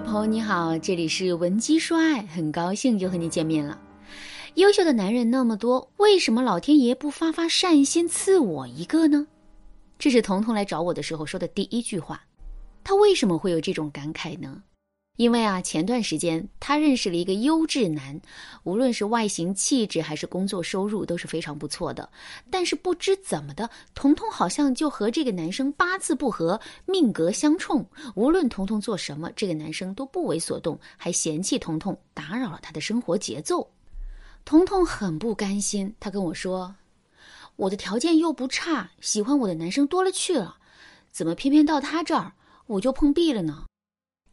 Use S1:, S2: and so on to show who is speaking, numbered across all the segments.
S1: 朋友你好，这里是文姬说爱，很高兴又和你见面了。优秀的男人那么多，为什么老天爷不发发善心赐我一个呢？这是彤彤来找我的时候说的第一句话。他为什么会有这种感慨呢？因为啊，前段时间他认识了一个优质男，无论是外形、气质还是工作收入都是非常不错的。但是不知怎么的，彤彤好像就和这个男生八字不合，命格相冲。无论彤彤做什么，这个男生都不为所动，还嫌弃彤彤打扰了他的生活节奏。彤彤很不甘心，他跟我说：“我的条件又不差，喜欢我的男生多了去了，怎么偏偏到他这儿我就碰壁了呢？”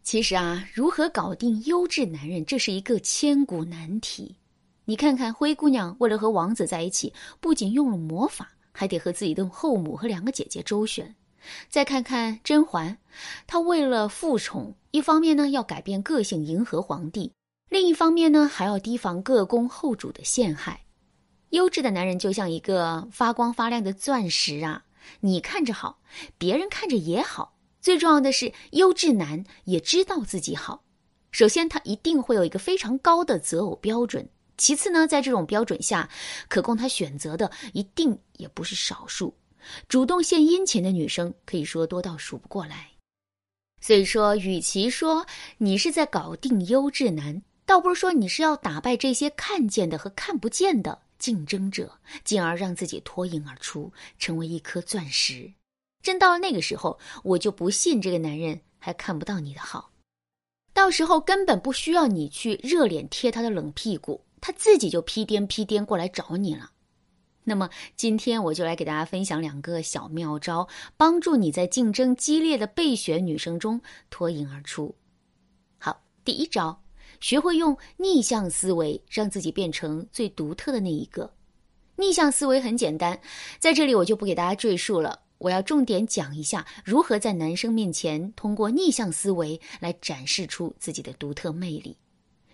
S1: 其实啊，如何搞定优质男人，这是一个千古难题。你看看灰姑娘，为了和王子在一起，不仅用了魔法，还得和自己的后母和两个姐姐周旋。再看看甄嬛，她为了复宠，一方面呢要改变个性迎合皇帝，另一方面呢还要提防各宫后主的陷害。优质的男人就像一个发光发亮的钻石啊，你看着好，别人看着也好。最重要的是，优质男也知道自己好。首先，他一定会有一个非常高的择偶标准；其次呢，在这种标准下，可供他选择的一定也不是少数。主动献殷勤的女生可以说多到数不过来。所以说，与其说你是在搞定优质男，倒不如说你是要打败这些看见的和看不见的竞争者，进而让自己脱颖而出，成为一颗钻石。真到了那个时候，我就不信这个男人还看不到你的好。到时候根本不需要你去热脸贴他的冷屁股，他自己就屁颠屁颠过来找你了。那么今天我就来给大家分享两个小妙招，帮助你在竞争激烈的备选女生中脱颖而出。好，第一招，学会用逆向思维，让自己变成最独特的那一个。逆向思维很简单，在这里我就不给大家赘述了。我要重点讲一下如何在男生面前通过逆向思维来展示出自己的独特魅力。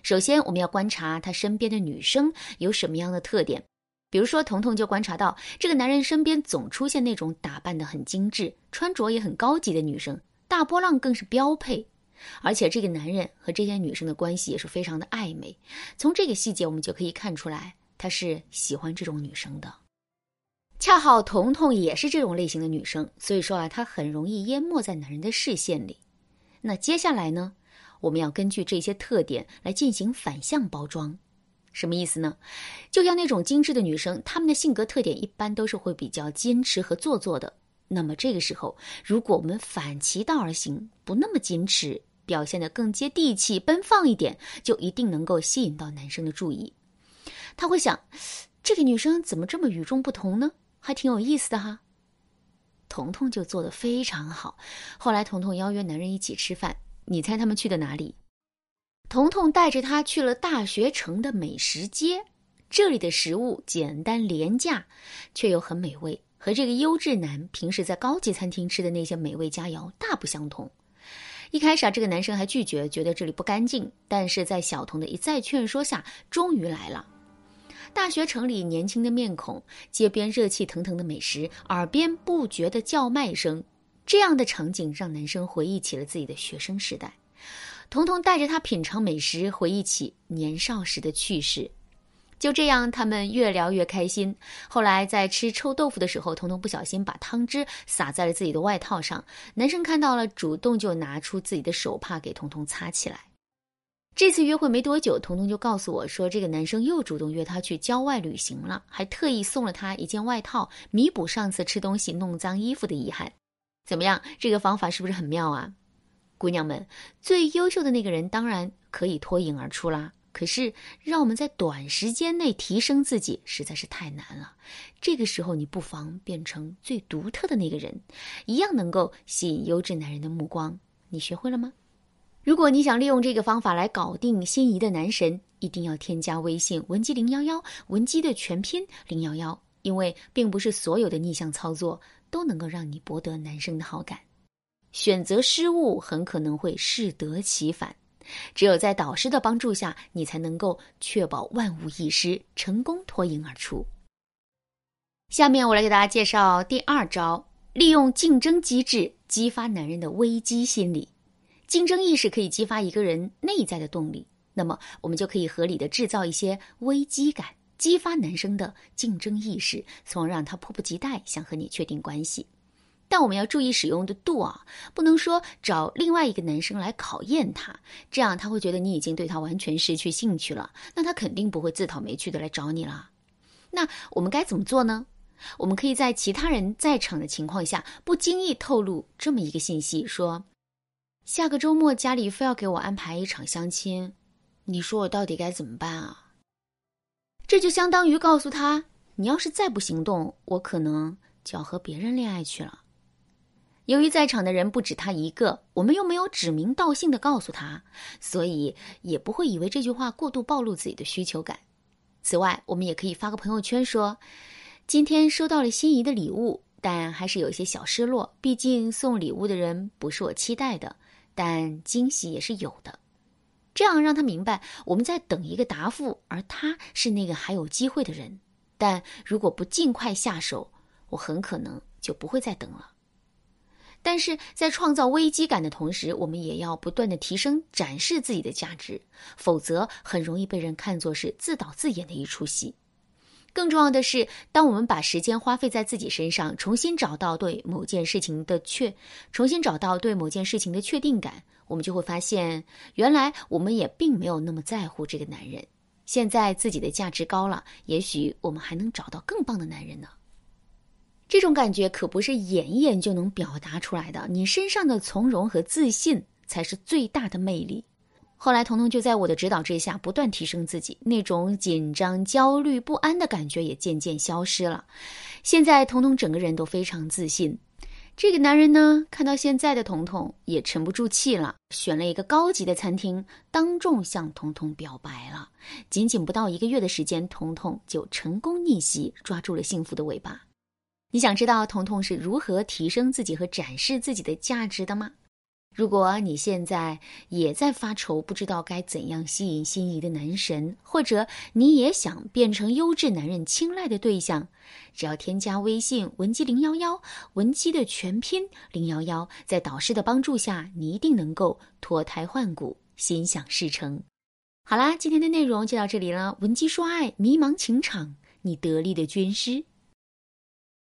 S1: 首先，我们要观察他身边的女生有什么样的特点。比如说，彤彤就观察到这个男人身边总出现那种打扮的很精致、穿着也很高级的女生，大波浪更是标配。而且，这个男人和这些女生的关系也是非常的暧昧。从这个细节，我们就可以看出来，他是喜欢这种女生的。恰好彤彤也是这种类型的女生，所以说啊，她很容易淹没在男人的视线里。那接下来呢，我们要根据这些特点来进行反向包装。什么意思呢？就像那种精致的女生，她们的性格特点一般都是会比较矜持和做作的。那么这个时候，如果我们反其道而行，不那么矜持，表现得更接地气、奔放一点，就一定能够吸引到男生的注意。他会想，这个女生怎么这么与众不同呢？还挺有意思的哈，彤彤就做的非常好。后来彤彤邀约男人一起吃饭，你猜他们去的哪里？彤彤带着他去了大学城的美食街，这里的食物简单廉价，却又很美味，和这个优质男平时在高级餐厅吃的那些美味佳肴大不相同。一开始啊，这个男生还拒绝，觉得这里不干净，但是在小童的一再劝说下，终于来了。大学城里年轻的面孔，街边热气腾腾的美食，耳边不绝的叫卖声，这样的场景让男生回忆起了自己的学生时代。彤彤带着他品尝美食，回忆起年少时的趣事。就这样，他们越聊越开心。后来在吃臭豆腐的时候，彤彤不小心把汤汁洒在了自己的外套上，男生看到了，主动就拿出自己的手帕给彤彤擦起来。这次约会没多久，彤彤就告诉我说，这个男生又主动约她去郊外旅行了，还特意送了她一件外套，弥补上次吃东西弄脏衣服的遗憾。怎么样，这个方法是不是很妙啊？姑娘们，最优秀的那个人当然可以脱颖而出啦，可是让我们在短时间内提升自己实在是太难了。这个时候，你不妨变成最独特的那个人，一样能够吸引优质男人的目光。你学会了吗？如果你想利用这个方法来搞定心仪的男神，一定要添加微信文姬零幺幺，文姬的全拼零幺幺，因为并不是所有的逆向操作都能够让你博得男生的好感，选择失误很可能会适得其反。只有在导师的帮助下，你才能够确保万无一失，成功脱颖而出。下面我来给大家介绍第二招，利用竞争机制激发男人的危机心理。竞争意识可以激发一个人内在的动力，那么我们就可以合理的制造一些危机感，激发男生的竞争意识，从而让他迫不及待想和你确定关系。但我们要注意使用的度啊，不能说找另外一个男生来考验他，这样他会觉得你已经对他完全失去兴趣了，那他肯定不会自讨没趣的来找你了。那我们该怎么做呢？我们可以在其他人在场的情况下，不经意透露这么一个信息：说下个周末家里非要给我安排一场相亲，你说我到底该怎么办啊？这就相当于告诉他，你要是再不行动，我可能就要和别人恋爱去了。由于在场的人不止他一个，我们又没有指名道姓的告诉他，所以也不会以为这句话过度暴露自己的需求感。此外，我们也可以发个朋友圈说：“今天收到了心仪的礼物，但还是有些小失落。毕竟送礼物的人不是我期待的，但惊喜也是有的。”这样让他明白我们在等一个答复，而他是那个还有机会的人。但如果不尽快下手，我很可能就不会再等了。但是在创造危机感的同时，我们也要不断的提升、展示自己的价值，否则很容易被人看作是自导自演的一出戏。更重要的是，当我们把时间花费在自己身上，重新找到对某件事情的确，重新找到对某件事情的确定感，我们就会发现，原来我们也并没有那么在乎这个男人。现在自己的价值高了，也许我们还能找到更棒的男人呢。这种感觉可不是演一演就能表达出来的，你身上的从容和自信才是最大的魅力。后来，彤彤就在我的指导之下不断提升自己，那种紧张、焦虑、不安的感觉也渐渐消失了。现在，彤彤整个人都非常自信。这个男人呢，看到现在的彤彤也沉不住气了，选了一个高级的餐厅，当众向彤彤表白了。仅仅不到一个月的时间，彤彤就成功逆袭，抓住了幸福的尾巴。你想知道彤彤是如何提升自己和展示自己的价值的吗？如果你现在也在发愁，不知道该怎样吸引心仪的男神，或者你也想变成优质男人青睐的对象，只要添加微信文姬零幺幺，文姬的全拼零幺幺，在导师的帮助下，你一定能够脱胎换骨，心想事成。好啦，今天的内容就到这里了。文姬说爱，迷茫情场，你得力的军师。